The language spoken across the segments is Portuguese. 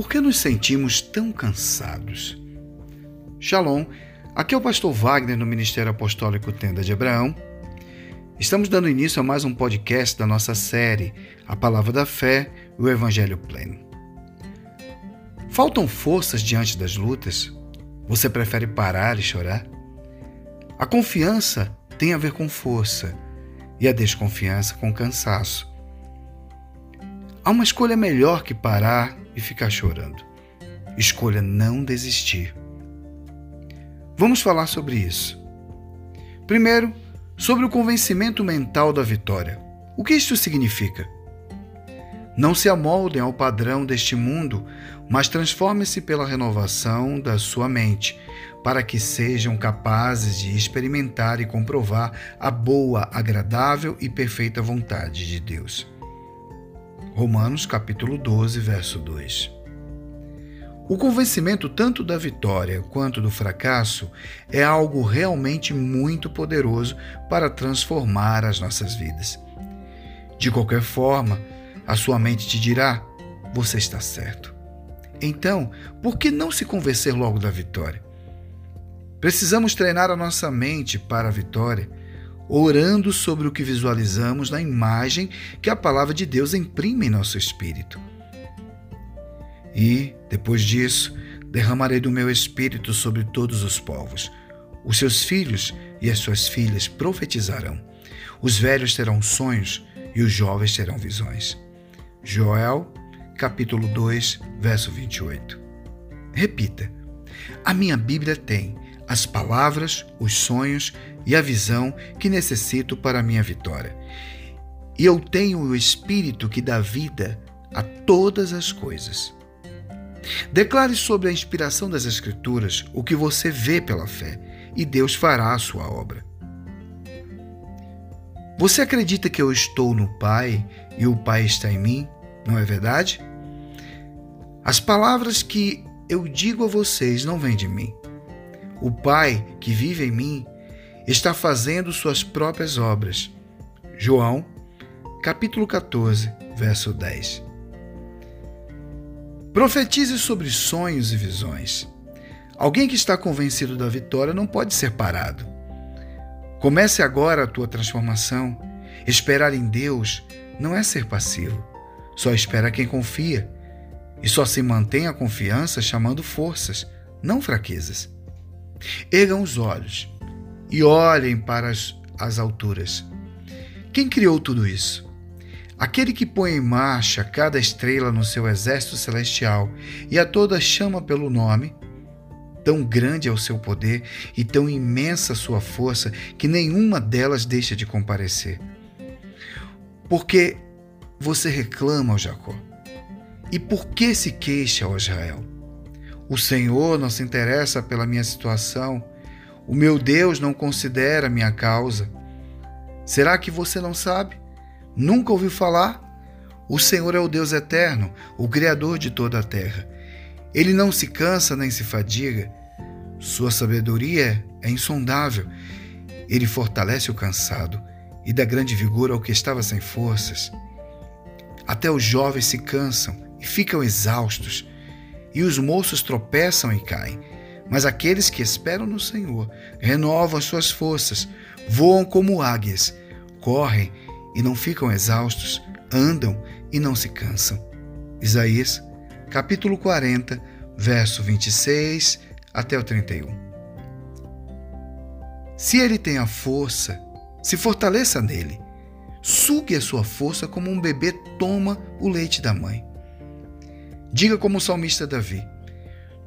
Por que nos sentimos tão cansados? Shalom, aqui é o pastor Wagner no Ministério Apostólico Tenda de Abraão. Estamos dando início a mais um podcast da nossa série A Palavra da Fé e o Evangelho Pleno. Faltam forças diante das lutas? Você prefere parar e chorar? A confiança tem a ver com força e a desconfiança com cansaço. Há uma escolha melhor que parar e ficar chorando. Escolha não desistir. Vamos falar sobre isso. Primeiro, sobre o convencimento mental da vitória. O que isto significa? Não se amoldem ao padrão deste mundo, mas transformem-se pela renovação da sua mente, para que sejam capazes de experimentar e comprovar a boa, agradável e perfeita vontade de Deus. Romanos capítulo 12, verso 2. O convencimento tanto da vitória quanto do fracasso é algo realmente muito poderoso para transformar as nossas vidas. De qualquer forma, a sua mente te dirá: você está certo. Então, por que não se convencer logo da vitória? Precisamos treinar a nossa mente para a vitória orando sobre o que visualizamos na imagem que a palavra de Deus imprime em nosso espírito. E, depois disso, derramarei do meu espírito sobre todos os povos. Os seus filhos e as suas filhas profetizarão. Os velhos terão sonhos e os jovens terão visões. Joel, capítulo 2, verso 28. Repita. A minha Bíblia tem as palavras, os sonhos e a visão que necessito para a minha vitória. E eu tenho o Espírito que dá vida a todas as coisas. Declare sobre a inspiração das Escrituras o que você vê pela fé, e Deus fará a sua obra. Você acredita que eu estou no Pai e o Pai está em mim? Não é verdade? As palavras que eu digo a vocês não vêm de mim, o Pai que vive em mim está fazendo suas próprias obras. João, capítulo 14, verso 10. Profetize sobre sonhos e visões. Alguém que está convencido da vitória não pode ser parado. Comece agora a tua transformação. Esperar em Deus não é ser passivo. Só espera quem confia. E só se mantém a confiança chamando forças, não fraquezas. Ergam os olhos e olhem para as, as alturas. Quem criou tudo isso? Aquele que põe em marcha cada estrela no seu exército celestial e a todas chama pelo nome, tão grande é o seu poder e tão imensa a sua força que nenhuma delas deixa de comparecer. Porque você reclama, ó Jacó? E por que se queixa, ó Israel? O Senhor não se interessa pela minha situação. O meu Deus não considera minha causa. Será que você não sabe? Nunca ouviu falar? O Senhor é o Deus eterno, o Criador de toda a terra. Ele não se cansa nem se fadiga. Sua sabedoria é insondável. Ele fortalece o cansado e dá grande vigor ao que estava sem forças. Até os jovens se cansam e ficam exaustos e os moços tropeçam e caem. Mas aqueles que esperam no Senhor renovam as suas forças, voam como águias, correm e não ficam exaustos, andam e não se cansam. Isaías, capítulo 40, verso 26 até o 31. Se ele tem a força, se fortaleça nele. Sugue a sua força como um bebê toma o leite da mãe. Diga como o salmista Davi: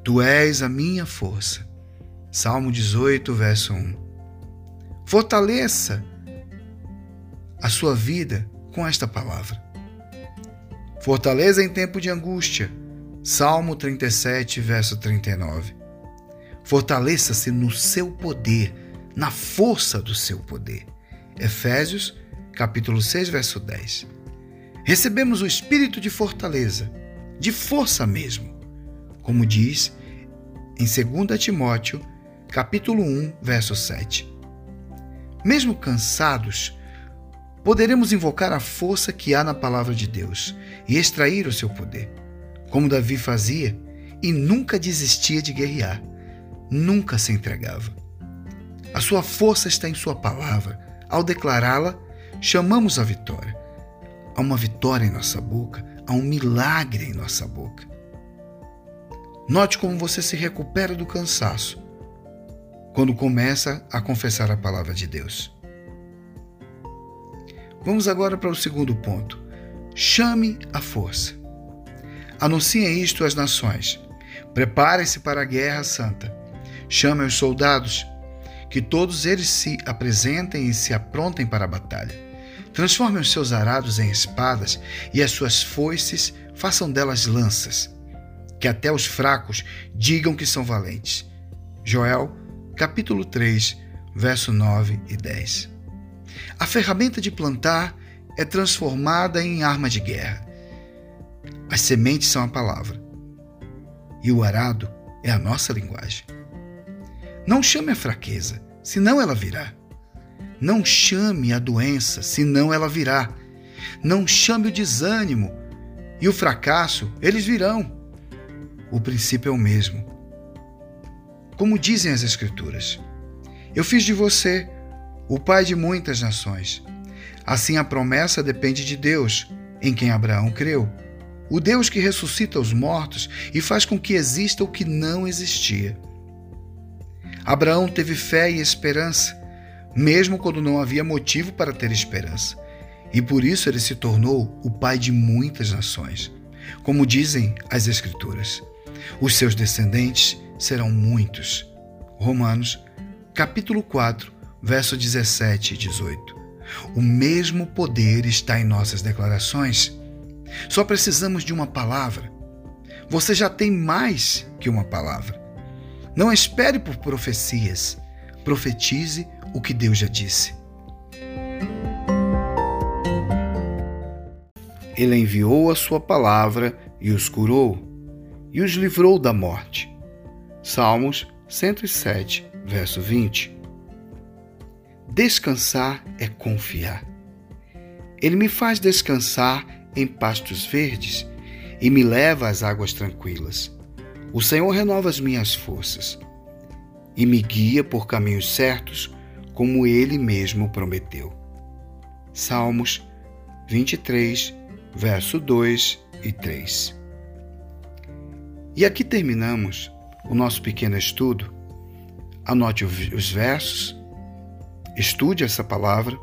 Tu és a minha força. Salmo 18, verso 1. Fortaleça a sua vida com esta palavra. Fortaleza em tempo de angústia. Salmo 37, verso 39. Fortaleça-se no seu poder, na força do seu poder. Efésios, capítulo 6, verso 10. Recebemos o espírito de fortaleza de força mesmo, como diz em 2 Timóteo, capítulo 1, verso 7. Mesmo cansados, poderemos invocar a força que há na palavra de Deus e extrair o seu poder. como Davi fazia, e nunca desistia de guerrear, nunca se entregava. A sua força está em Sua palavra. Ao declará-la, chamamos a vitória. Há uma vitória em nossa boca, há um milagre em nossa boca. Note como você se recupera do cansaço quando começa a confessar a palavra de Deus. Vamos agora para o segundo ponto. Chame a força. Anunciem isto às nações. Preparem-se para a guerra santa. Chame os soldados, que todos eles se apresentem e se aprontem para a batalha. Transformem os seus arados em espadas e as suas foices façam delas lanças. Que até os fracos digam que são valentes. Joel, capítulo 3, verso 9 e 10. A ferramenta de plantar é transformada em arma de guerra. As sementes são a palavra. E o arado é a nossa linguagem. Não chame a fraqueza, senão ela virá. Não chame a doença, senão ela virá. Não chame o desânimo e o fracasso, eles virão. O princípio é o mesmo. Como dizem as Escrituras: Eu fiz de você o pai de muitas nações. Assim a promessa depende de Deus, em quem Abraão creu. O Deus que ressuscita os mortos e faz com que exista o que não existia. Abraão teve fé e esperança, mesmo quando não havia motivo para ter esperança. E por isso ele se tornou o pai de muitas nações. Como dizem as Escrituras, os seus descendentes serão muitos. Romanos, capítulo 4, verso 17 e 18. O mesmo poder está em nossas declarações. Só precisamos de uma palavra. Você já tem mais que uma palavra. Não espere por profecias. Profetize o que Deus já disse. Ele enviou a sua palavra e os curou, e os livrou da morte. Salmos 107, verso 20. Descansar é confiar. Ele me faz descansar em pastos verdes e me leva às águas tranquilas. O Senhor renova as minhas forças e me guia por caminhos certos, como ele mesmo prometeu. Salmos 23, verso 2 e 3. E aqui terminamos o nosso pequeno estudo. Anote os versos Estude essa palavra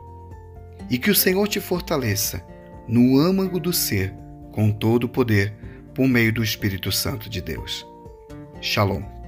e que o Senhor te fortaleça no âmago do ser com todo o poder por meio do Espírito Santo de Deus. Shalom.